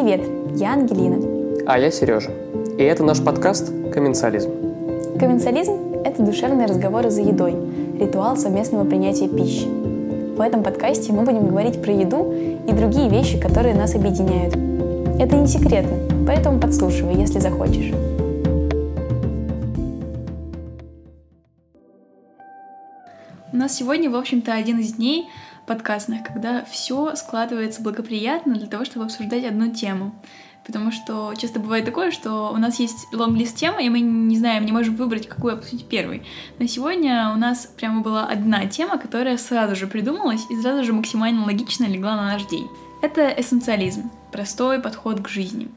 Привет, я Ангелина. А я Сережа. И это наш подкаст «Комменсализм». Комменсализм – это душевные разговоры за едой, ритуал совместного принятия пищи. В этом подкасте мы будем говорить про еду и другие вещи, которые нас объединяют. Это не секретно, поэтому подслушивай, если захочешь. У нас сегодня, в общем-то, один из дней подкастных, когда все складывается благоприятно для того, чтобы обсуждать одну тему. Потому что часто бывает такое, что у нас есть лонглист темы, и мы не знаем, не можем выбрать, какую обсудить первой. Но сегодня у нас прямо была одна тема, которая сразу же придумалась и сразу же максимально логично легла на наш день. Это эссенциализм, простой подход к жизни.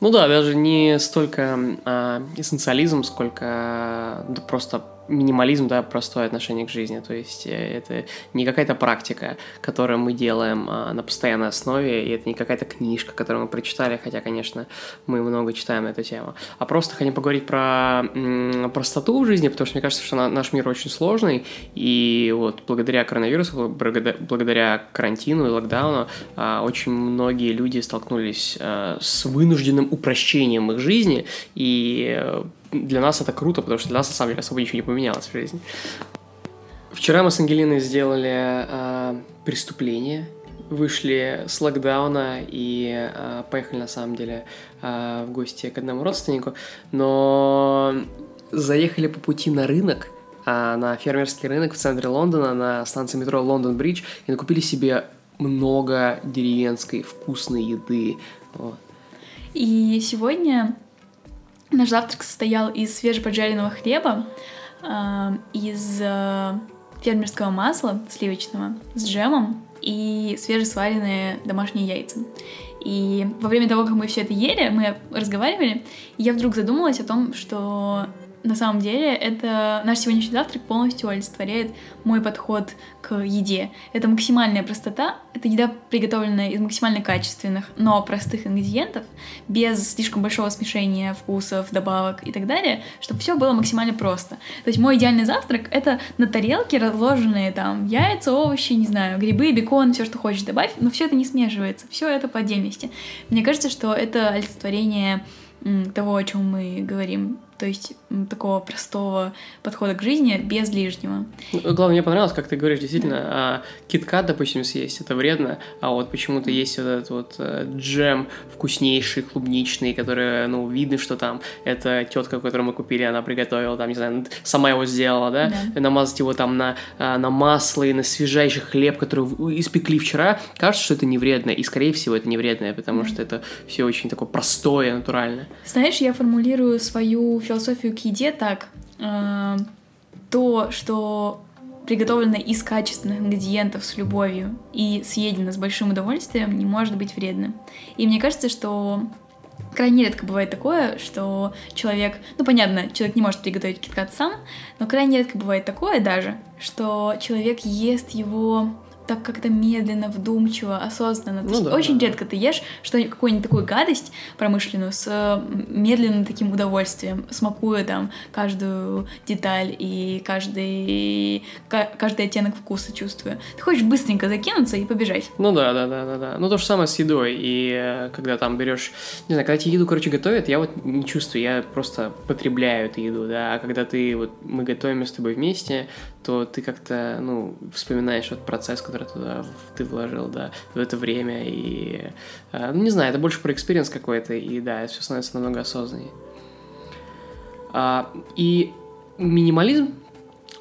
Ну да, даже не столько а, эссенциализм, сколько да, просто минимализм, да, простое отношение к жизни. То есть э, это не какая-то практика, которую мы делаем а, на постоянной основе, и это не какая-то книжка, которую мы прочитали, хотя, конечно, мы много читаем на эту тему, а просто хотим поговорить про простоту в жизни, потому что мне кажется, что на, наш мир очень сложный, и вот благодаря коронавирусу, благодаря, карантину и локдауну а, очень многие люди столкнулись а, с вынужденным упрощением их жизни, и э, для нас это круто, потому что для нас на самом деле особо ничего не поменялось в жизни. Вчера мы с Ангелиной сделали э, преступление, вышли с локдауна и э, поехали на самом деле э, в гости к одному родственнику, но заехали по пути на рынок, э, на фермерский рынок в центре Лондона, на станции метро Лондон-Бридж, и накупили себе много деревенской вкусной еды. Вот. И сегодня Наш завтрак состоял из свежеподжаренного хлеба, э, из э, фермерского масла сливочного с джемом и свежесваренные домашние яйца. И во время того, как мы все это ели, мы разговаривали, я вдруг задумалась о том, что на самом деле это наш сегодняшний завтрак полностью олицетворяет мой подход к еде. Это максимальная простота, это еда, приготовленная из максимально качественных, но простых ингредиентов, без слишком большого смешения вкусов, добавок и так далее, чтобы все было максимально просто. То есть мой идеальный завтрак — это на тарелке разложенные там яйца, овощи, не знаю, грибы, бекон, все, что хочешь добавь, но все это не смешивается, все это по отдельности. Мне кажется, что это олицетворение того, о чем мы говорим то есть такого простого подхода к жизни без лишнего. Ну, главное, мне понравилось, как ты говоришь, действительно, да. а, киткат, допустим, съесть, это вредно, а вот почему-то есть вот этот вот э, джем вкуснейший, клубничный, который, ну, видно, что там это тетка, которую мы купили, она приготовила, там, не знаю, сама его сделала, да, да. намазать его там на, а, на масло и на свежайший хлеб, который испекли вчера, кажется, что это не вредно, и, скорее всего, это не вредное, потому да. что это все очень такое простое, натуральное. Знаешь, я формулирую свою философию к еде так. Э, то, что приготовлено из качественных ингредиентов с любовью и съедено с большим удовольствием, не может быть вредным. И мне кажется, что крайне редко бывает такое, что человек, ну понятно, человек не может приготовить киткат сам, но крайне редко бывает такое даже, что человек ест его так как-то медленно, вдумчиво, осознанно. Ну, да, очень да. редко ты ешь что какую-нибудь такую гадость промышленную с медленным таким удовольствием, смакуя там каждую деталь и каждый, каждый оттенок вкуса чувствуя. Ты хочешь быстренько закинуться и побежать. Ну да, да, да, да, да. Ну то же самое с едой. И э, когда там берешь, не знаю, когда тебе еду, короче, готовят, я вот не чувствую, я просто потребляю эту еду, да. А когда ты вот мы готовим с тобой вместе, то ты как-то, ну, вспоминаешь вот процесс, который туда ты вложил, да, в это время, и, э, ну, не знаю, это больше про experience какой-то, и, да, это все становится намного осознаннее. А, и минимализм,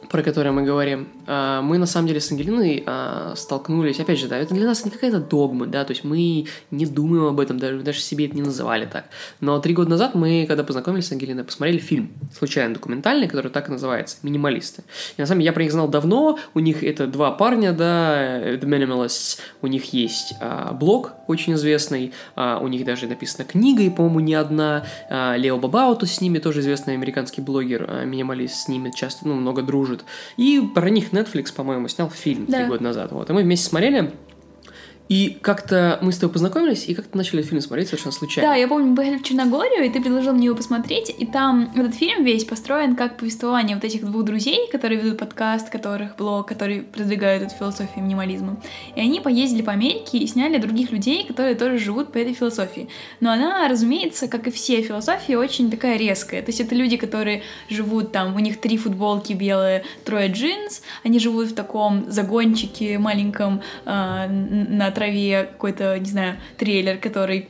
про который мы говорим, мы на самом деле с Ангелиной а, столкнулись, опять же, да, это для нас не какая-то догма, да, то есть мы не думаем об этом, даже, даже себе это не называли так. Но три года назад мы, когда познакомились с Ангелиной, посмотрели фильм, случайно документальный, который так и называется, «Минималисты». И на самом деле я про них знал давно, у них это два парня, да, The Minimalists, у них есть а, блог очень известный, а, у них даже написана книга, и, по-моему, не одна, а, Лео Бабауту с ними, тоже известный американский блогер, а, минималист, с ними часто, ну, много дружит. И про них Netflix, по-моему, снял фильм да. три года назад. Вот. И мы вместе смотрели. И как-то мы с тобой познакомились, и как-то начали фильм смотреть совершенно случайно. Да, я помню, мы поехали в Черногорию, и ты предложил мне его посмотреть, и там этот фильм весь построен как повествование вот этих двух друзей, которые ведут подкаст, которых блог, которые продвигают эту философию минимализма. И они поездили по Америке и сняли других людей, которые тоже живут по этой философии. Но она, разумеется, как и все философии, очень такая резкая. То есть это люди, которые живут там, у них три футболки белые, трое джинс, они живут в таком загончике маленьком э, на траве какой-то, не знаю, трейлер, который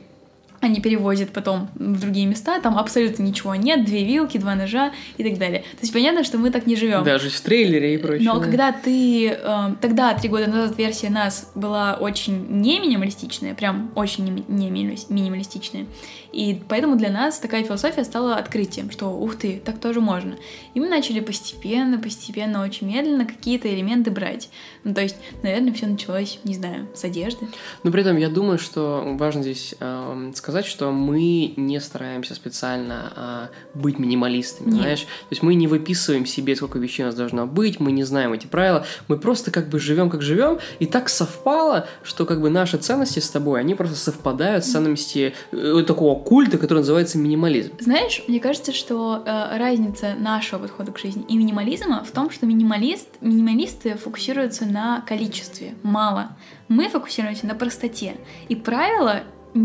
они перевозят потом в другие места, там абсолютно ничего нет, две вилки, два ножа и так далее. То есть понятно, что мы так не живем. Даже в трейлере и прочее. Но да. когда ты... Э, тогда, три года назад, версия нас была очень не минималистичная, прям очень не минималистичная. И поэтому для нас такая философия стала открытием, что ух ты, так тоже можно. И мы начали постепенно, постепенно, очень медленно какие-то элементы брать. Ну, то есть, наверное, все началось, не знаю, с одежды. Но при этом я думаю, что важно здесь э, сказать, что мы не стараемся специально э, быть минималистами, Нет. знаешь? То есть мы не выписываем себе, сколько вещей у нас должно быть, мы не знаем эти правила, мы просто как бы живем, как живем, и так совпало, что как бы наши ценности с тобой, они просто совпадают с ценностями э, такого культа, который называется минимализм. Знаешь, мне кажется, что э, разница нашего подхода к жизни и минимализма в том, что минималист, минималисты фокусируются на количестве, мало. Мы фокусируемся на простоте. И правила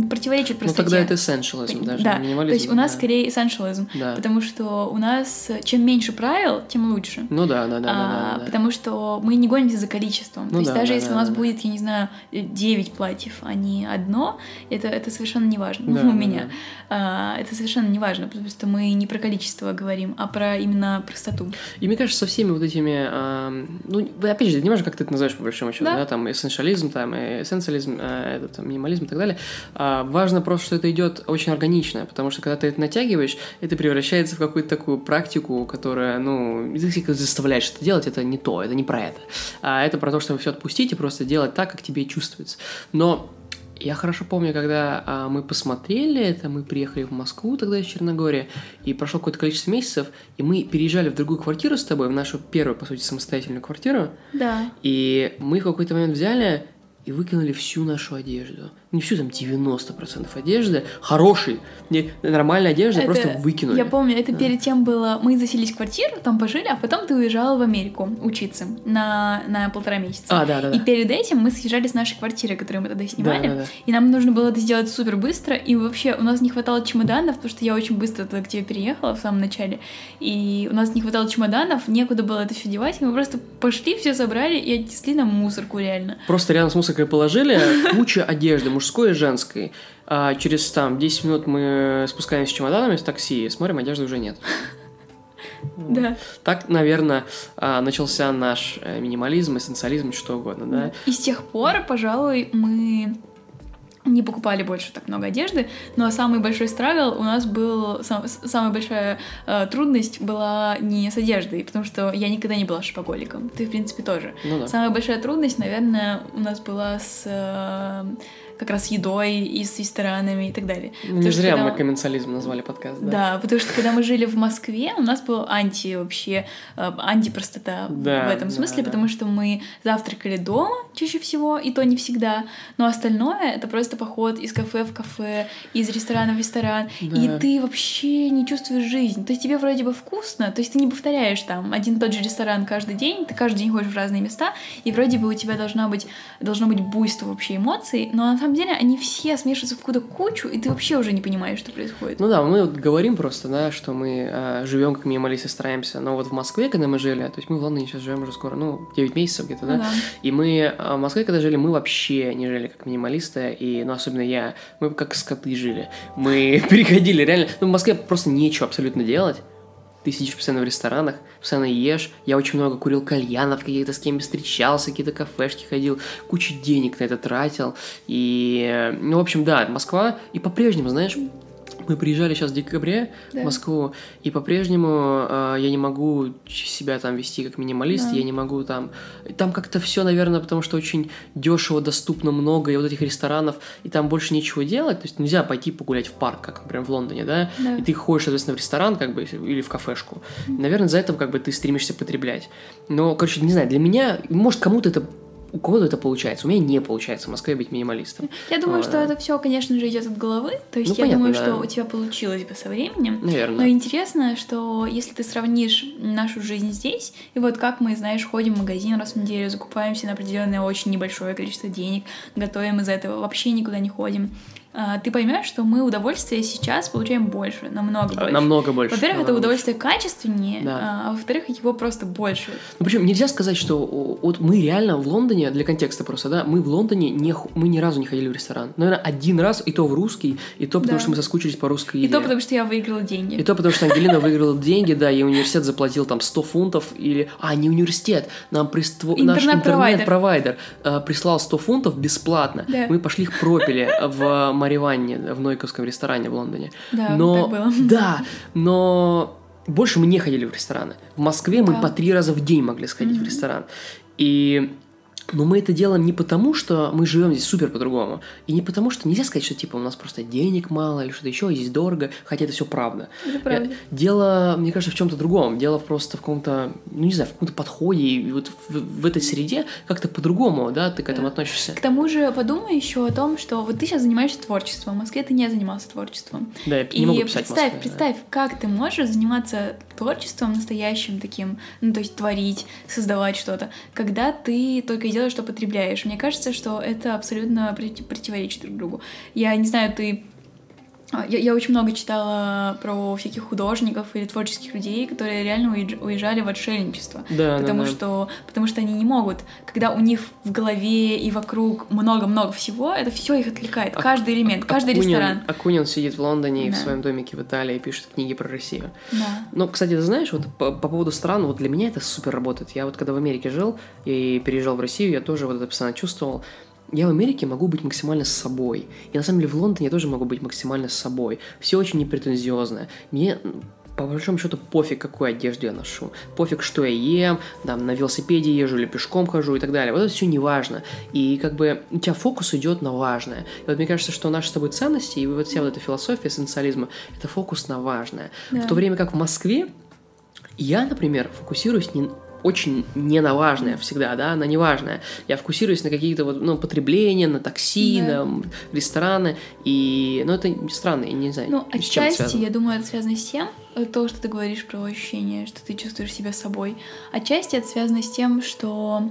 противоречат Ну простоте. тогда это essentialism даже, да, минимализм. то есть у нас да. скорее essentialism, Да. потому что у нас э, чем меньше правил, тем лучше. Ну да, да, да, да, А, да, да. Потому что мы не гонимся за количеством. Ну То есть да, даже да, если да, у нас да. будет, я не знаю, 9 платьев, а не одно, это, это совершенно не важно. Да, Ну, у да, меня. А, это совершенно не важно, потому что мы не про количество говорим, а про именно простоту. И мне кажется, со всеми вот этими, ам, ну, опять же, не важно, как ты это называешь, по большому счету, Да. да, там, эссенциализм, там, э, эссенциализм, э, этот, минимализм и так далее, важно просто, что это идет очень органично, потому что, когда ты это натягиваешь, это превращается в какую-то такую практику, которая, ну, ты заставляешь это делать, это не то, это не про это. А это про то, чтобы все отпустить и просто делать так, как тебе чувствуется. Но я хорошо помню, когда а, мы посмотрели это, мы приехали в Москву тогда из Черногории, и прошло какое-то количество месяцев, и мы переезжали в другую квартиру с тобой, в нашу первую, по сути, самостоятельную квартиру, Да. и мы в какой-то момент взяли и выкинули всю нашу одежду. Не всю, там 90% одежды, хорошей, не, нормальной одежды, Это- просто выкинули. Я помню, это Да. перед тем было... Мы заселились в квартиру, там пожили, а потом ты уезжала в Америку учиться на, на полтора месяца. А, да, да, да. И перед этим мы съезжали с нашей квартиры, которую мы тогда снимали. Да, да, да. И нам нужно было это сделать супер быстро. И вообще у нас не хватало чемоданов, потому что я очень быстро тогда к тебе переехала в самом начале. И у нас не хватало чемоданов, некуда было это все девать. И мы просто пошли, все собрали и отнесли нам мусорку реально. Просто рядом с мусоркой положили куча одежды, мужской и женской. А через там 10 минут мы спускаемся с чемоданами в такси, смотрим, одежды уже нет. Да. Так, наверное, а, начался наш э, минимализм, эссенциализм, что угодно, да? И с тех пор, пожалуй, мы не покупали больше так много одежды, но самый большой страгл у нас был, сам- самая большая э, трудность была не с одеждой, потому что я никогда не была шопоголиком, ты, в принципе, тоже. Ну да. Самая большая трудность, наверное, у нас была с э, как раз едой и с ресторанами и так далее. Ну, Не зря когда- мы комменциализм назвали подкаст, да? Да, потому что когда мы жили в Москве, у нас был анти вообще, э, антипростота Да, в этом да, смысле, да. потому что мы завтракали дома чаще всего, и то не всегда, но остальное это просто поход из кафе в кафе, из ресторана в ресторан, Да. и ты вообще не чувствуешь жизнь. То есть тебе вроде бы вкусно, то есть ты не повторяешь там один и тот же ресторан каждый день, ты каждый день ходишь в разные места, и вроде бы у тебя должна быть, должно быть буйство вообще эмоций, но на самом деле они все смешиваются в какую-то кучу, и ты вообще уже не понимаешь, что происходит. Ну да, мы вот говорим просто, да, что мы э, живем как минималисты, стараемся. Но вот в Москве, когда мы жили, то есть мы в Лондоне сейчас живем уже скоро, ну, 9 месяцев где-то, да? Ну да. И мы э, в Москве, когда жили, мы вообще не жили как минималисты, и, ну, особенно я, мы как скоты жили. Мы переходили реально, ну, в Москве просто нечего абсолютно делать. Ты сидишь постоянно в ресторанах, постоянно ешь. Я очень много курил кальянов, каких-то с кем встречался, какие-то кафешки ходил, кучу денег на это тратил. И, ну, в общем, да, Москва. И по-прежнему, знаешь, мы приезжали сейчас в декабре Да. в Москву, и по-прежнему э, я не могу себя там вести как минималист, Да. я не могу там... Там как-то все, наверное, потому что очень дешево, доступно много, и вот этих ресторанов, и там больше нечего делать, то есть нельзя пойти погулять в парк, как, например, в Лондоне, да, Да. и ты ходишь, соответственно, в ресторан, как бы, или в кафешку. Наверное, за это как бы ты стремишься потреблять. Но, короче, не знаю, для меня, может, кому-то это у кого-то это получается, у меня не получается в Москве быть минималистом. Я думаю, Вот. что это все, конечно же, идет от головы. То есть Ну, я понятно, думаю, да. что у тебя получилось бы со временем. Наверное. Но интересно, что если ты сравнишь нашу жизнь здесь, и вот как мы, знаешь, ходим в магазин раз в неделю, закупаемся на определенное очень небольшое количество денег, готовим из-за этого, вообще никуда не ходим, а, ты поймешь, что мы удовольствие сейчас получаем больше, намного больше. Намного больше. Во-первых, это удовольствие качественнее, Да. а, а во-вторых, его просто больше. Ну, причем нельзя сказать, что вот мы реально в Лондоне, для контекста просто, да, мы в Лондоне не, мы ни разу не ходили в ресторан. Наверное, один раз, и то в русский, и то потому, Да. что мы соскучились по русской И еде. то потому, что я выиграла деньги. И то потому, что Ангелина выиграла деньги, да, и университет заплатил там 100 фунтов, или... А, не университет, нам приство... наш Интернет-провайдер. э, прислал 100 фунтов бесплатно. Мы пошли их пропили в Мариванне, в Нойковском ресторане в Лондоне. Да, но... так было. Да, но больше мы не ходили в рестораны. В Москве мы Да. по три раза в день могли сходить в ресторан. И но мы это делаем не потому, что мы живем здесь супер по-другому, и не потому, что нельзя сказать, что типа у нас просто денег мало или что-то еще, и здесь дорого, хотя это все правда. Это правда. Дело, мне кажется, в чем-то другом. Дело просто в каком-то, ну не знаю, в каком-то подходе, и вот в, в этой среде как-то по-другому, да, ты к этому относишься. К тому же подумай еще о том, что вот ты сейчас занимаешься творчеством. В Москве ты не занимался творчеством. Да, я И не могу писать представь, Москве, да. представь, как ты можешь заниматься творчеством настоящим таким, ну то есть творить, создавать что-то, когда ты только делаешь, что потребляешь. Мне кажется, что это абсолютно противоречит друг другу. Я не знаю, ты я, я очень много читала про всяких художников или творческих людей, которые реально уезжали в отшельничество. Да, да, потому да. что потому что они не могут, когда у них в голове и вокруг много-много всего, это все их отвлекает. А- Каждый элемент, каждый Акунин- ресторан. Акунин сидит в Лондоне и в Да. своем домике в Италии пишет книги про Россию. Да. Ну, кстати, ты знаешь, вот по, по поводу стран, вот для меня это супер работает. Я вот когда в Америке жил и переезжал в Россию, я тоже вот это постоянно чувствовал. Я в Америке могу быть максимально с собой. И на самом деле в Лондоне я тоже могу быть максимально с собой. Все очень непретензиозно. Мне по большому счету пофиг, какую одежду я ношу. Пофиг, что я ем, там, на велосипеде езжу или пешком хожу и так далее. Вот это все не важно. И как бы у тебя фокус идет на важное. И вот мне кажется, что наши с тобой ценности и вот вся вот эта философия эссенциализма – это фокус на важное. Да. В то время как в Москве я, например, фокусируюсь не очень не на важное всегда, да, на неважное. Я фокусируюсь на какие-то вот, ну, потребления, на такси, Да. на рестораны, и, ну, это странно, я не знаю, Ну, отчасти, я думаю, это связано с тем, э, то, что ты говоришь про ощущение, что ты чувствуешь себя собой. Отчасти это связано с тем, что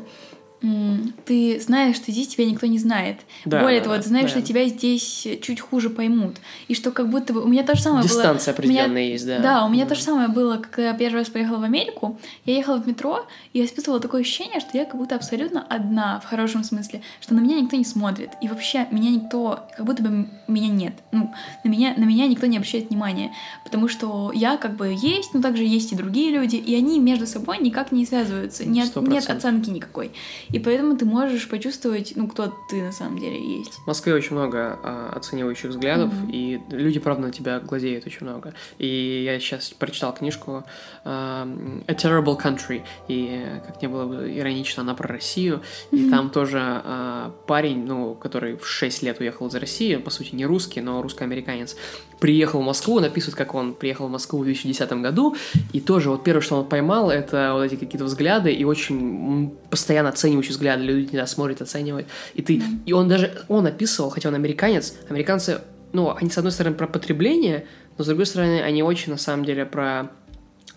ты знаешь, что здесь тебя никто не знает. Да, Более да, того, ты знаешь, да. что тебя здесь чуть хуже поймут. И что как будто бы... У меня то же самое было... Дистанция у меня- определенная есть, да. Да, у меня то же самое было, когда я первый раз поехала в Америку. Я ехала в метро, и я испытывала такое ощущение, что я как будто абсолютно одна, в хорошем смысле, что на меня никто не смотрит. И вообще меня никто, как будто бы меня нет. Ну, на меня, на меня никто не обращает внимания. Потому что я как бы есть, но также есть и другие люди, и они между собой никак не связываются. Нет, нет оценки никакой. И поэтому ты можешь почувствовать, ну, кто ты на самом деле есть. В Москве очень много а, оценивающих взглядов, Мгм. и люди, правда, на тебя глазеют очень много. И я сейчас прочитал книжку а, «A Terrible Country», и, как не было бы иронично, она про Россию, и Мгм. там тоже а, парень, ну, который в 6 лет уехал из России, по сути, не русский, но русско-американец, приехал в Москву, написывает, как он приехал в Москву в 2010 году, и тоже вот первое, что он поймал, это вот эти какие-то взгляды, и очень постоянно оценивающие взгляды, люди тебя смотрят, оценивают, и ты, Мгм. и он даже, он описывал, хотя он американец, американцы, ну, они, с одной стороны, про потребление, но, с другой стороны, они очень, на самом деле, про...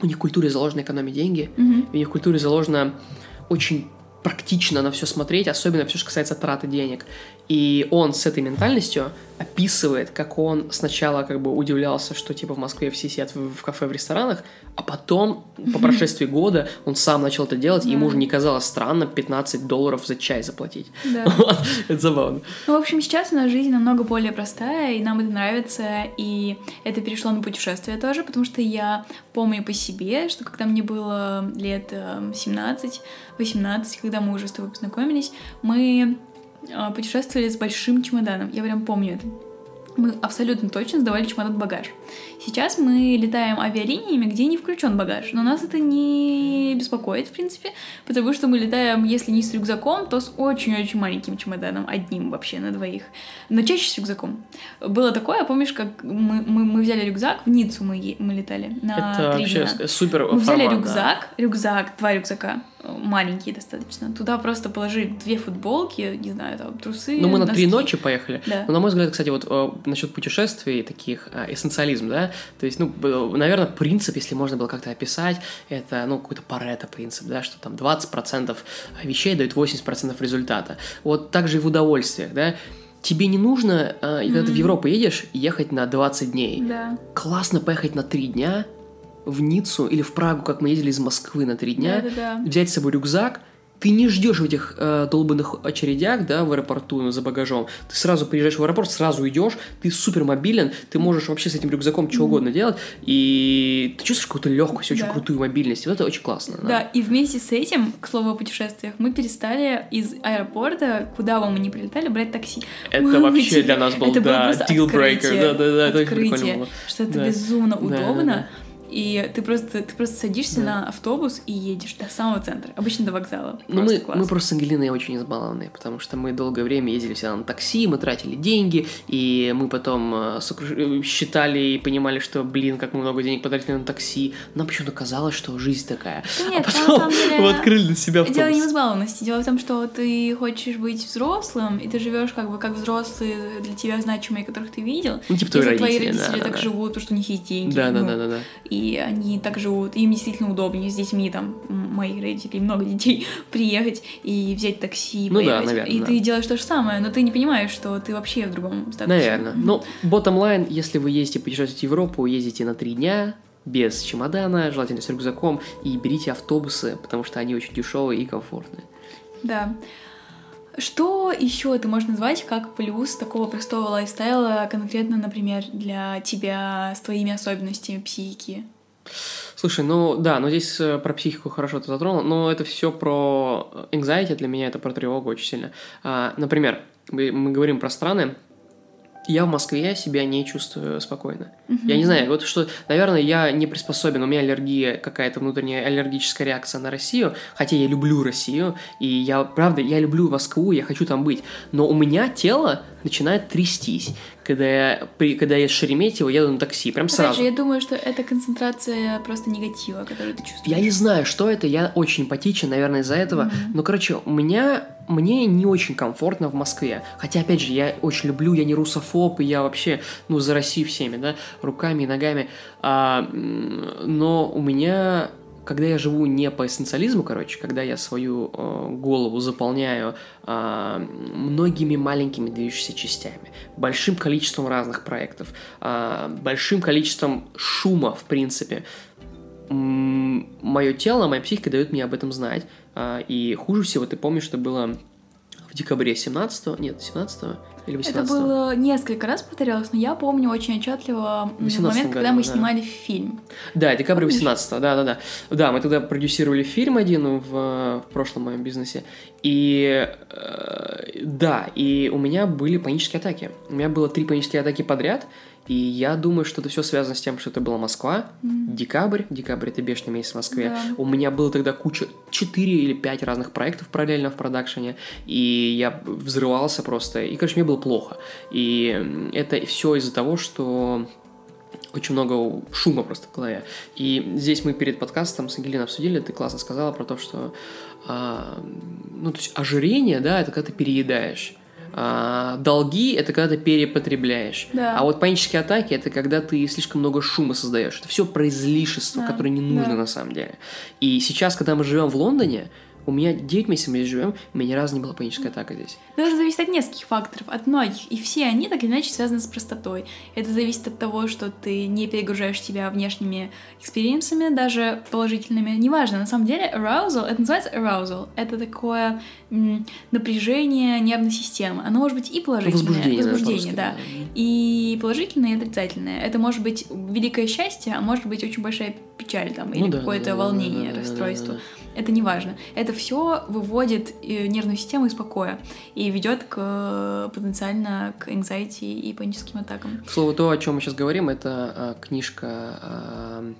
У них в культуре заложено экономить деньги, Мгм. у них в культуре заложено очень практично на все смотреть, особенно все, что касается траты денег. И он с этой ментальностью описывает, как он сначала как бы удивлялся, что типа в Москве все сидят в, в кафе, в ресторанах, а потом, по прошествии года, он сам начал это делать, и ему уже не казалось странно 15 долларов за чай заплатить. Да. Вот, это забавно. Ну, в общем, сейчас у нас жизнь намного более простая, и нам это нравится, и это перешло на путешествия тоже, потому что я помню по себе, что когда мне было лет эм, 17-18, когда мы уже с тобой познакомились, мы э, путешествовали с большим чемоданом. Я прям помню это. Мы абсолютно точно сдавали чемодан багаж. Сейчас мы летаем авиалиниями, где не включен багаж. Но нас это не беспокоит, в принципе, потому что мы летаем, если не с рюкзаком, то с очень-очень маленьким чемоданом, одним вообще на двоих. Но чаще с рюкзаком. Было такое, помнишь, как мы, мы, мы взяли рюкзак, в Ниццу мы, мы летали на это три вообще дня. супер Мы взяли формат, да. рюкзак, рюкзак, два рюкзака, маленькие достаточно. Туда просто положи две футболки, не знаю, там, трусы, Ну, мы на три носки. ночи поехали. Да. Но, на мой взгляд, кстати, вот э, насчет путешествий таких, э, эссенциализм, да, то есть, ну, наверное, принцип, если можно было как-то описать, это, ну, какой-то парето принцип, да, что там 20% вещей дают 80% результата. Вот так же и в удовольствиях, да. Тебе не нужно, э, когда ты в. Европу едешь, ехать на 20 дней. Да. Классно поехать на 3 дня в Ниццу или в Прагу, как мы ездили из Москвы на 3 дня, Да-да-да. взять с собой рюкзак, ты не ждешь в этих э, долбанных очередях, да, в аэропорту ну, за багажом. Ты сразу приезжаешь в аэропорт, сразу идешь, ты супер мобилен, ты можешь вообще с этим рюкзаком что угодно делать, и ты чувствуешь какую-то легкость, очень Да. крутую мобильность. И вот это очень классно. Да, и вместе с этим, к слову о путешествиях, мы перестали из аэропорта, куда бы мы ни прилетали, брать такси. Это Мы вообще для нас был, это да, deal breaker. Да, да, да, это очень прикольно было. что это Да. безумно Да, да, удобно. да. И ты просто, ты просто садишься Да. на автобус и едешь до самого центра, обычно до вокзала. Ну, мы, класс. мы просто с Ангелиной очень избалованные, потому что мы долгое время ездили всегда на такси, мы тратили деньги, и мы потом э, сокруш- считали и понимали, что, блин, как мы много денег потратили на такси. Нам почему-то казалось, что жизнь такая. Да нет, а потом деле- мы открыли для себя автобус. Дело не в избалованности. Дело в том, что ты хочешь быть взрослым, и ты живешь как бы как взрослые для тебя значимые, которых ты видел. Ну, типа твои Если твои родители, родители да, так да, да. живут, потому что у них есть деньги. Да, да, ну, да, да, да. И они так живут, им действительно удобнее с детьми, там, м, моих родителей, много детей, приехать и взять такси, Ну да, поехать. наверное, и да. ты делаешь то же самое, но ты не понимаешь, что ты вообще в другом статусе. Наверное. Ну, bottom line, если вы ездите путешествовать в Европу, ездите на три дня, без чемодана, желательно с рюкзаком, и берите автобусы, потому что они очень дешевые и комфортные. Да. Что еще ты можешь назвать как плюс такого простого лайфстайла, конкретно, например, для тебя с твоими особенностями психики? Слушай, ну да, но здесь э, про психику хорошо ты затронул, но это все про anxiety для меня, это про тревогу очень сильно. А, например, мы говорим про страны, я в Москве себя не чувствую спокойно. Я не знаю, вот что, наверное, я не приспособен, у меня аллергия, какая-то внутренняя аллергическая реакция на Россию, хотя я люблю Россию, и я, правда, я люблю Москву, я хочу там быть, но у меня тело начинает трястись, когда я, при, когда я Шереметьево еду на такси, прям Опять сразу. же, я думаю, что это концентрация просто негатива, который ты чувствуешь. Я не знаю, что это, я очень эмпатичен, наверное, из-за этого. Но, короче, у меня мне не очень комфортно в Москве. Хотя, опять же, я очень люблю, я не русофоб, и я вообще, ну, за Россию всеми, да, руками и ногами. А, но у меня, когда я живу не по эссенциализму, короче, когда я свою э, голову заполняю а, многими маленькими движущимися частями, большим количеством разных проектов, а, большим количеством шума, в принципе, мое тело, моя психика дает мне об этом знать. А, И хуже всего, ты помнишь, что было в декабре 17 нет, 17 или 18 Это было несколько раз повторялось, но я помню очень отчетливо м, 18 момент, когда году, мы да. снимали фильм. Да, декабрь Помнишь? 18 да, да, да. Да, мы тогда продюсировали фильм один в, в прошлом моем бизнесе. И э, да, и у меня были панические атаки. У меня было три панические атаки подряд. И я думаю, что это все связано с тем, что это была Москва, декабрь, декабрь это бешеный месяц в Москве. Да. У меня было тогда куча, 4 или 5 разных проектов параллельно в продакшене, и я взрывался просто, и, короче, мне было плохо. И это все из-за того, что очень много шума просто в голове. И здесь мы перед подкастом с Ангелиной обсудили, ты классно сказала про то, что а, ну, то есть ожирение, да, это когда ты переедаешь. А, долги это когда ты перепотребляешь. Да. А вот панические атаки это когда ты слишком много шума создаешь. Это все про излишество, Да, которое не нужно да. на самом деле. И сейчас, когда мы живем в Лондоне, у меня 9 месяцев мы здесь живем, у меня ни разу не была паническая атака здесь. Это зависит от нескольких факторов, от многих. И все они так или иначе связаны с простотой. Это зависит от того, что ты не перегружаешь себя внешними experience ами, даже положительными. Неважно, на самом деле, arousal, это называется arousal. Это такое м, напряжение нервной системы. Оно может быть и положительное. Возбуждение, возбуждение, да. да. И положительное, и отрицательное. Это может быть великое счастье, а может быть очень большая печаль там, или Ну да, какое-то да, волнение, да, да, да, расстройство. да, да. Это не важно. Это все выводит э, нервную систему из покоя и ведет к э, потенциально к anxiety и паническим атакам. К слову, то, о чем мы сейчас говорим, это а, книжка а,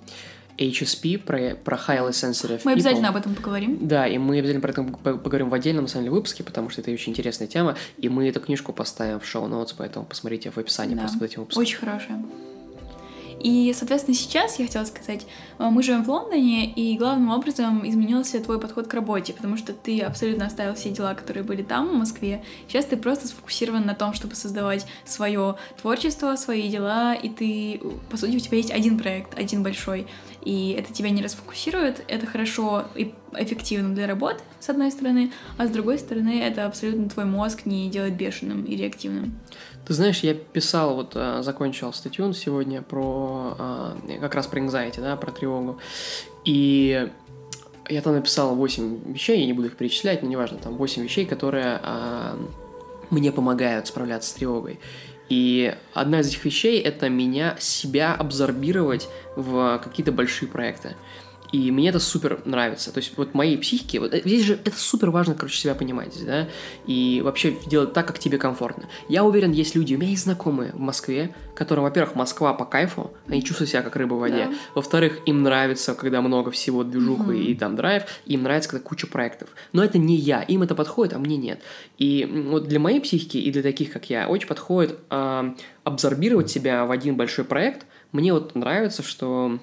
HSP про, про Highly Sensitive Мы People. обязательно об этом поговорим. Да, и мы обязательно про это по- поговорим в отдельном, на самом деле, выпуске, потому что это очень интересная тема, и мы эту книжку поставим в шоу-ноутс, поэтому посмотрите в описании Да. просто под этим выпуском. Очень хорошая. И, соответственно, сейчас я хотела сказать, мы живем в Лондоне, и главным образом изменился твой подход к работе, потому что ты абсолютно оставил все дела, которые были там, в Москве. Сейчас ты просто сфокусирован на том, чтобы создавать свое творчество, свои дела, и ты, по сути, у тебя есть один проект, один большой, и это тебя не расфокусирует, это хорошо и эффективно для работы, с одной стороны, а с другой стороны, это абсолютно твой мозг не делает бешеным и реактивным. Ты знаешь, я писал, вот а, закончил статью сегодня про а, как раз про anxiety, да, про тревогу. И я там написал 8 вещей, я не буду их перечислять, но неважно, там 8 вещей, которые а, мне помогают справляться с тревогой. И одна из этих вещей — это меня, себя абсорбировать в какие-то большие проекты. И мне это супер нравится. То есть вот моей психике, вот э, здесь же это супер важно, короче, себя понимать, да, и вообще делать так, как тебе комфортно. Я уверен, есть люди, у меня есть знакомые в Москве, которым, во-первых, Москва по кайфу, они чувствуют себя как рыба в воде. Да. Во-вторых, им нравится, когда много всего движуху mm-hmm. и там драйв, им нравится, когда куча проектов. Но это не я, им это подходит, а мне нет. И вот для моей психики и для таких, как я, очень подходит э, абсорбировать себя в один большой проект. Мне вот нравится, что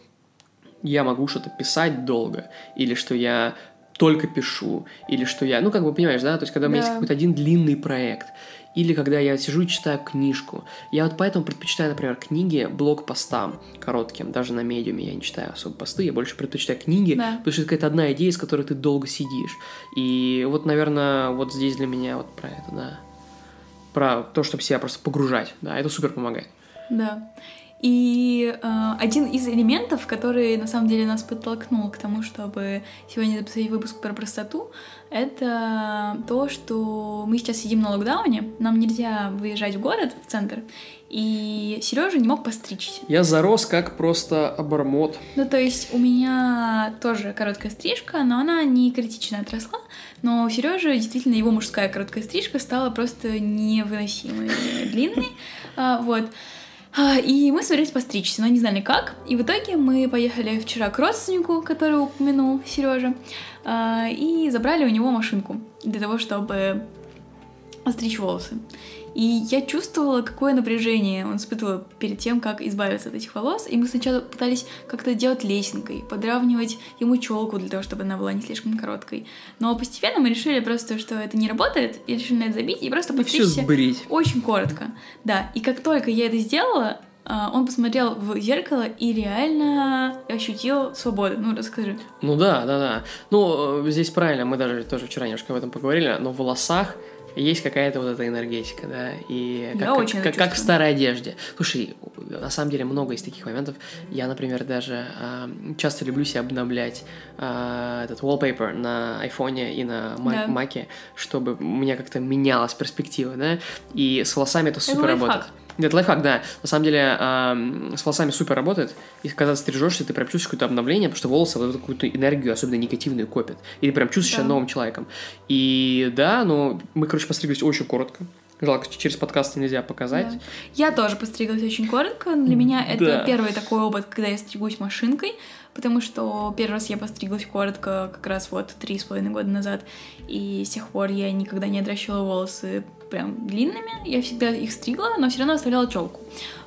я могу что-то писать долго, или что я только пишу, или что я, ну, как бы, понимаешь, да, то есть, когда у меня да. есть какой-то один длинный проект, или когда я сижу и читаю книжку. Я вот поэтому предпочитаю, например, книги блог-постам коротким. Даже на медиуме я не читаю особо посты, я больше предпочитаю книги, да. потому что это какая-то одна идея, с которой ты долго сидишь. И вот, наверное, вот здесь для меня вот про это, да. Про то, чтобы себя просто погружать, да, это супер помогает. Да. И э, один из элементов, который на самом деле нас подтолкнул к тому, чтобы сегодня записать выпуск про простоту, это то, что мы сейчас сидим на локдауне, нам нельзя выезжать в город, в центр, и Сережа не мог постричься. Я зарос как просто обормот. Ну, то есть у меня тоже короткая стрижка, но она не критично отросла, но у Сережи действительно его мужская короткая стрижка стала просто невыносимой длинной, а, вот. А, и мы собирались постричься, но не знали как. И в итоге мы поехали вчера к родственнику, который упомянул Сережа, а, и забрали у него машинку для того, чтобы остричь волосы. И я чувствовала, какое напряжение он испытывал перед тем, как избавиться от этих волос. И мы сначала пытались как-то делать лесенкой, подравнивать ему челку для того, чтобы она была не слишком короткой. Но постепенно мы решили просто, что это не работает, и решили на это забить, и просто подстричься очень коротко. Да, и как только я это сделала, а, он посмотрел в зеркало и реально ощутил свободу. Ну, расскажи. Ну да, да, да. Ну, здесь правильно, мы даже тоже вчера немножко об этом поговорили, но в волосах есть какая-то вот эта энергетика, да, и как, Я очень как, как в старой одежде. Слушай, на самом деле много из таких моментов. Я, например, даже э, часто люблю себе обновлять э, этот wallpaper на айфоне и на мак- да. маке, чтобы у меня как-то менялась перспектива, да, и с волосами это супер это работает. Лайфхак. Это лайфхак, да. На самом деле, э, с волосами супер работает. И когда ты стрижешься, ты прям чувствуешь какое-то обновление, потому что волосы вот какую-то энергию, особенно негативную, копят. И ты прям чувствуешь себя новым человеком. И да, ну, мы, короче, постриглись очень коротко. Жалко, через подкасты нельзя показать. Да. Я тоже постриглась очень коротко. Для меня это да. первый такой опыт, когда я стригусь машинкой, потому что первый раз я постриглась коротко как раз вот три с половиной года назад, и с тех пор я никогда не отращивала волосы прям длинными, я всегда их стригла, но все равно оставляла челку.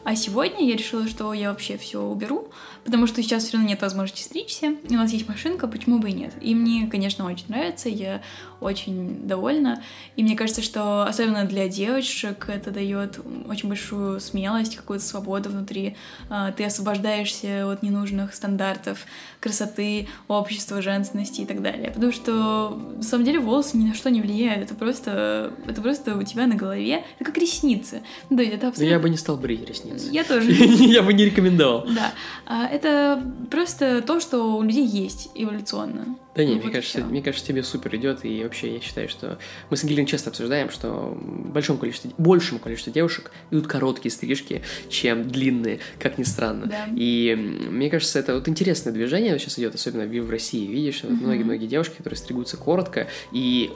А сегодня я решила, что я вообще все уберу, потому что сейчас все равно нет возможности стричься. И у нас есть машинка, почему бы и нет. И мне, конечно, очень нравится, я очень довольна. И мне кажется, что особенно для девочек это дает очень большую смелость, какую-то свободу внутри. А, ты освобождаешься от ненужных стандартов красоты, общества, женственности и так далее. Потому что, на самом деле, волосы ни на что не влияют. Это просто, это просто у тебя на голове. Это как ресницы. Да, это абсолютно... Я бы не стал брить ресницы. Я тоже. Я бы не рекомендовал. Да. А, это просто то, что у людей есть эволюционно. Да не, ну, мне, кажется, мне кажется, тебе супер идет, и вообще я считаю, что мы с Ангелиной часто обсуждаем, что большому количеству, большему количеству девушек идут короткие стрижки, чем длинные, как ни странно. Да. И мне кажется, это вот интересное движение сейчас идет, особенно в России, видишь, многие-многие девушки, которые стригутся коротко, и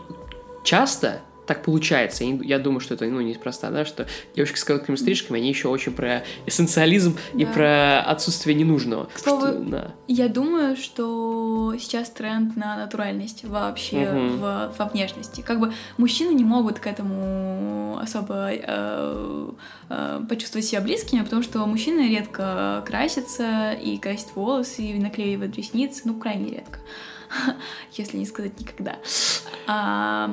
часто так получается. Я, я думаю, что это ну, неспроста, да, что девушки с короткими стрижками, они еще очень про эссенциализм да. и про отсутствие ненужного. К слову, что, да. я думаю, что сейчас тренд на натуральность вообще угу. в, во внешности. Как бы мужчины не могут к этому особо э, э, почувствовать себя близкими, потому что мужчины редко красятся и красят волосы, и наклеивают ресницы, ну, крайне редко. если не сказать никогда. А,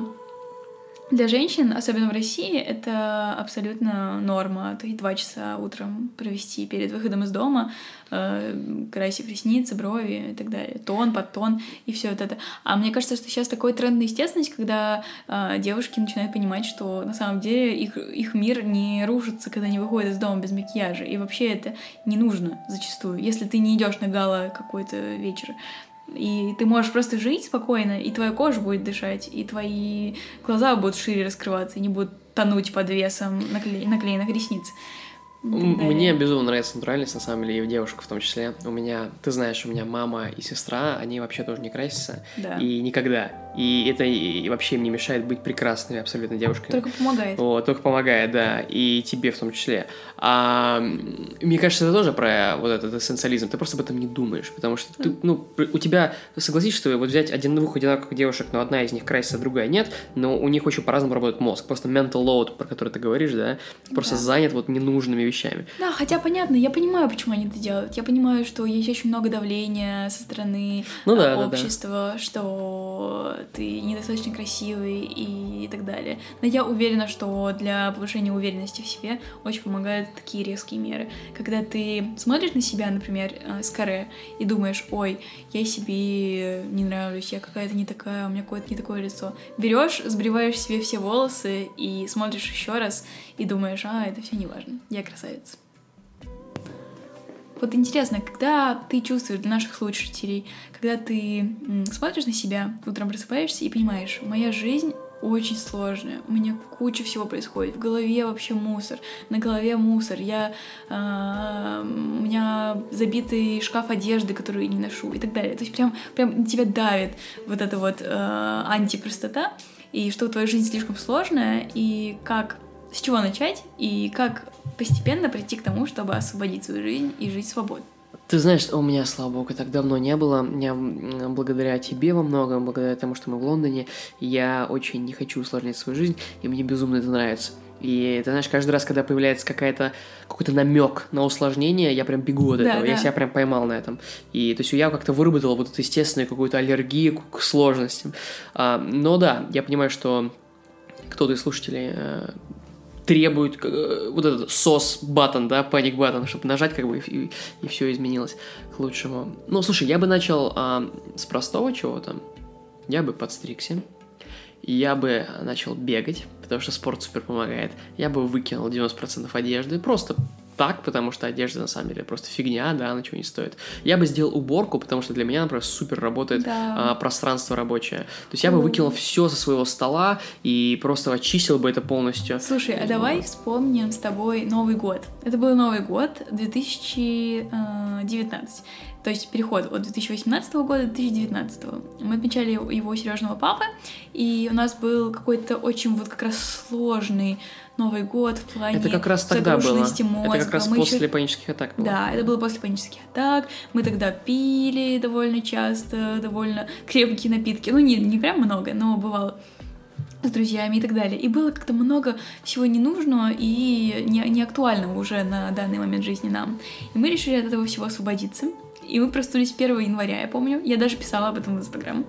для женщин, особенно в России, это абсолютно норма. Есть два часа утром провести перед выходом из дома, э, красив ресницы, брови и так далее. Тон, подтон и все вот это. А мне кажется, что сейчас такой тренд на естественность, когда э, девушки начинают понимать, что на самом деле их, их мир не рушится, когда они выходят из дома без макияжа. И вообще это не нужно зачастую. Если ты не идешь на гала какой-то вечер, и ты можешь просто жить спокойно, и твоя кожа будет дышать, и твои глаза будут шире раскрываться, и не будут тонуть под весом накле... наклеенных ресниц. Мне безумно нравится натуральность, на самом деле, и в девушках в том числе. У меня, ты знаешь, у меня мама и сестра, они вообще тоже не красятся. Да. И никогда. И это и вообще им не мешает быть прекрасными абсолютно девушками. Только помогает. Вот, только помогает, да. И тебе в том числе. А, мне кажется, это тоже про вот этот эссенциализм. Ты просто об этом не думаешь, потому что ты, ну, у тебя, согласись, что вот взять один двух одинаковых девушек, но одна из них красится, а другая нет, но у них очень по-разному работает мозг. Просто mental load, про который ты говоришь, да, просто да. занят вот ненужными вещами. Да, хотя понятно, я понимаю, почему они это делают. Я понимаю, что есть очень много давления со стороны ну, да, общества, да, да. что ты недостаточно красивый и так далее. Но я уверена, что для повышения уверенности в себе очень помогают такие резкие меры. Когда ты смотришь на себя, например, э, с каре и думаешь, ой, я себе не нравлюсь, я какая-то не такая, у меня какое-то не такое лицо. Берешь, сбриваешь себе все волосы и смотришь еще раз и думаешь, а, это все не важно, я красавица. Вот интересно, когда ты чувствуешь для наших слушателей, когда ты смотришь на себя, утром просыпаешься и понимаешь, моя жизнь очень сложная. У меня куча всего происходит. В голове вообще мусор. На голове мусор. Я, э, у меня забитый шкаф одежды, которую я не ношу и так далее. То есть прям, прям тебя давит вот эта вот э, антипростота. И что твоя жизнь слишком сложная. И как с чего начать и как постепенно прийти к тому, чтобы освободить свою жизнь и жить свободно. Ты знаешь, у меня, слава богу, так давно не было. Я благодаря тебе во многом, благодаря тому, что мы в Лондоне, я очень не хочу усложнять свою жизнь, и мне безумно это нравится. И ты знаешь, каждый раз, когда появляется какая-то какой-то намек на усложнение, я прям бегу от этого. Да, я себя прям поймал на этом. И то есть я как-то выработал вот эту естественную какую-то аллергию к сложностям. А, но да, я понимаю, что кто-то из слушателей э, требует э, вот этот сос батон, да, паник батон, чтобы нажать как бы и, и все изменилось к лучшему. Ну, слушай, я бы начал а, с простого чего-то. Я бы подстригся. Я бы начал бегать, потому что спорт супер помогает. Я бы выкинул 90% одежды, просто так, потому что одежда на самом деле просто фигня, да, она чего не стоит. Я бы сделал уборку, потому что для меня, например, супер работает да. а, пространство рабочее. То есть я бы выкинул все со своего стола и просто очистил бы это полностью. Слушай, а давай вспомним с тобой Новый год. Это был Новый год 2019. То есть переход от 2018 года до 2019. Мы отмечали его у Сережного папы, и у нас был какой-то очень вот как раз сложный Новый год в плане Это как раз тогда было. Мозга. Это как раз мы после еще... панических атак было. Да, это было после панических атак. Мы тогда пили довольно часто, довольно крепкие напитки. Ну, не, не прям много, но бывало с друзьями и так далее. И было как-то много всего ненужного и не, не актуального уже на данный момент жизни нам. И мы решили от этого всего освободиться. И мы проснулись 1 января, я помню. Я даже писала об этом в Инстаграм.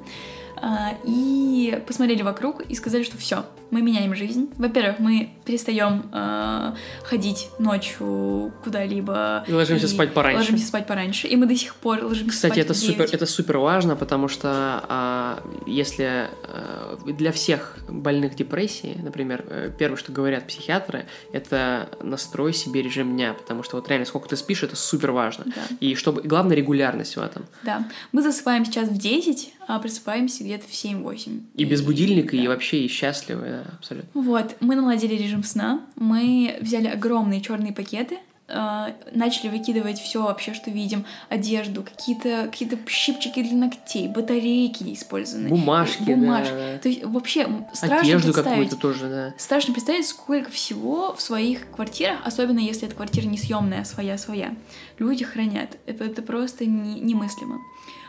А, и посмотрели вокруг и сказали, что все, мы меняем жизнь. Во-первых, мы перестаем э, ходить ночью куда-либо. И ложимся и спать пораньше. Ложимся спать пораньше. И мы до сих пор ложимся Кстати, спать это супер, это супер важно, потому что а, если а, для всех больных депрессией, например, э, первое, что говорят психиатры, это настрой себе режим дня, потому что вот реально сколько ты спишь, это супер важно. Да. И чтобы главное регулярность в этом. Да. Мы засыпаем сейчас в 10, а просыпаемся где-то в 7-8. И, и без будильника, и, да. и вообще и счастливы, да, абсолютно. Вот, мы наладили режим сна, мы взяли огромные черные пакеты э, начали выкидывать все вообще, что видим, одежду, какие-то какие щипчики для ногтей, батарейки использованные, Бумажки, бумажки. да. То есть вообще страшно Одежду какую-то тоже, да. Страшно представить, сколько всего в своих квартирах, особенно если эта квартира не съемная, а своя-своя. Люди хранят. Это, это просто не- немыслимо.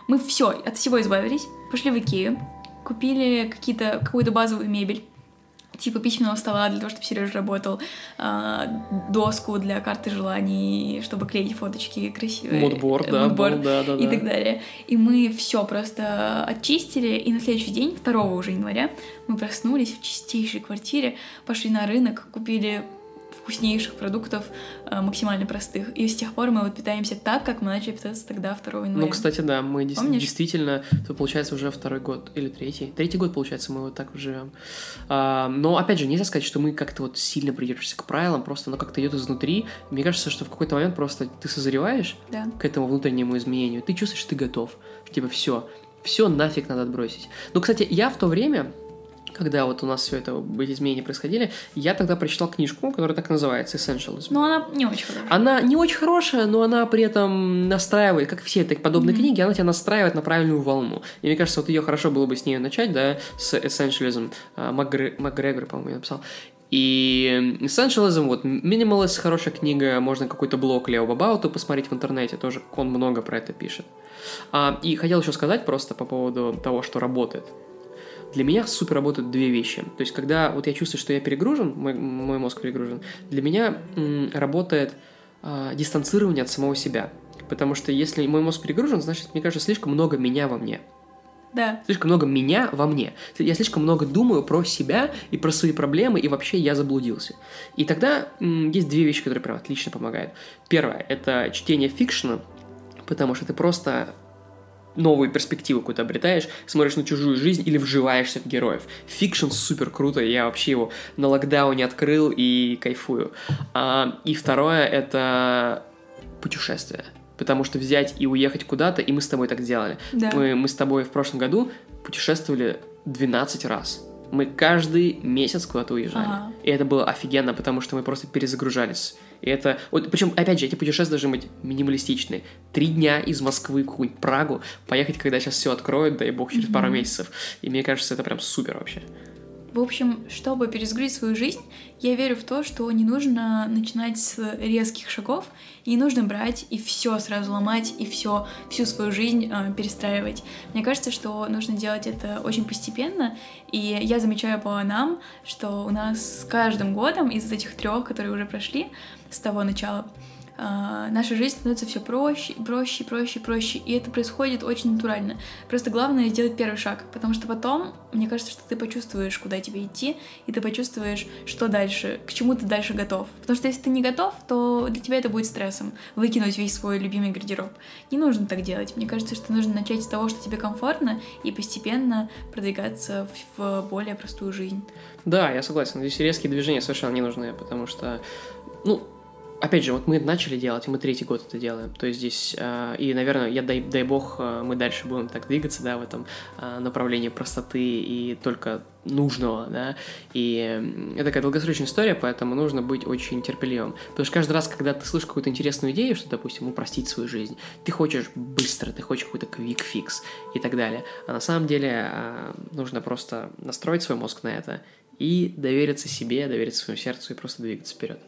Мы все, от всего избавились, пошли в Икею, купили какие-то, какую-то базовую мебель, типа письменного стола для того, чтобы Сережа работал, а, доску для карты желаний, чтобы клеить фоточки красивые. Мудборд, э, да, мудборд был, да, да, и да. так далее. И мы все просто очистили, и на следующий день, 2 уже января, мы проснулись в чистейшей квартире, пошли на рынок, купили вкуснейших продуктов, э, максимально простых. И с тех пор мы вот питаемся так, как мы начали питаться тогда 2 января. Ну, кстати, да, мы Помнишь? действительно, это получается уже второй год или третий. Третий год, получается, мы вот так вот живем. А, но, опять же, нельзя сказать, что мы как-то вот сильно придерживаемся к правилам, просто оно как-то идет изнутри. Мне кажется, что в какой-то момент просто ты созреваешь Да. к этому внутреннему изменению, ты чувствуешь, что ты готов. Что, Типа, все, все нафиг надо отбросить. Ну, кстати, я в то время, когда вот у нас все это, эти изменения происходили, я тогда прочитал книжку, которая так называется «Essentialism». Но она не очень хорошая. Она не очень хорошая, но она при этом настраивает, как все так подобные Мгм. книги, она тебя настраивает на правильную волну. И мне кажется, вот ее хорошо было бы с нее начать, да, с Essentialism. А, Макгре- Макгрегор, по-моему, я написал. И Essentialism, вот, Minimalist, хорошая книга, можно какой-то блог Лео Бабауту посмотреть в интернете, тоже он много про это пишет. А, и хотел еще сказать просто по поводу того, что работает. Для меня супер работают две вещи. То есть, когда вот я чувствую, что я перегружен, мой, мой мозг перегружен, для меня м, работает а, дистанцирование от самого себя. Потому что если мой мозг перегружен, значит, мне кажется, слишком много меня во мне. Да. Слишком много меня во мне. Я слишком много думаю про себя и про свои проблемы, и вообще я заблудился. И тогда м, есть две вещи, которые прям отлично помогают. Первое – это чтение фикшена, потому что ты просто новую перспективу какую-то обретаешь, смотришь на чужую жизнь или вживаешься в героев. Фикшн супер круто, я вообще его на локдауне открыл и кайфую. А, и второе — это путешествие. Потому что взять и уехать куда-то, и мы с тобой так делали. Да. Мы, мы с тобой в прошлом году путешествовали 12 раз. Мы каждый месяц куда-то уезжали. Ага. И это было офигенно, потому что мы просто перезагружались. И это... Вот, причем, опять же, эти путешествия должны быть минималистичные. Три дня из Москвы в какую-нибудь Прагу, поехать, когда сейчас все откроют, дай бог, через пару Мгм. месяцев. И мне кажется, это прям супер вообще. В общем, чтобы перезагрузить свою жизнь, я верю в то, что не нужно начинать с резких шагов, и не нужно брать и все сразу ломать, и все, всю свою жизнь э, перестраивать. Мне кажется, что нужно делать это очень постепенно, и я замечаю по нам, что у нас с каждым годом из этих трех, которые уже прошли с того начала, наша жизнь становится все проще, проще, проще, проще, и это происходит очень натурально. Просто главное сделать первый шаг, потому что потом, мне кажется, что ты почувствуешь, куда тебе идти, и ты почувствуешь, что дальше, к чему ты дальше готов. Потому что если ты не готов, то для тебя это будет стрессом, выкинуть весь свой любимый гардероб. Не нужно так делать. Мне кажется, что нужно начать с того, что тебе комфортно, и постепенно продвигаться в более простую жизнь. Да, я согласен. Здесь резкие движения совершенно не нужны, потому что, ну, опять же, вот мы начали делать, и мы третий год это делаем. То есть здесь, э, и, наверное, я дай, дай бог, э, мы дальше будем так двигаться, да, в этом э, направлении простоты и только нужного, да. И это такая долгосрочная история, поэтому нужно быть очень терпеливым. Потому что каждый раз, когда ты слышишь какую-то интересную идею, что, допустим, упростить свою жизнь, ты хочешь быстро, ты хочешь какой-то fix и так далее. А на самом деле э, нужно просто настроить свой мозг на это и довериться себе, довериться своему сердцу и просто двигаться вперед.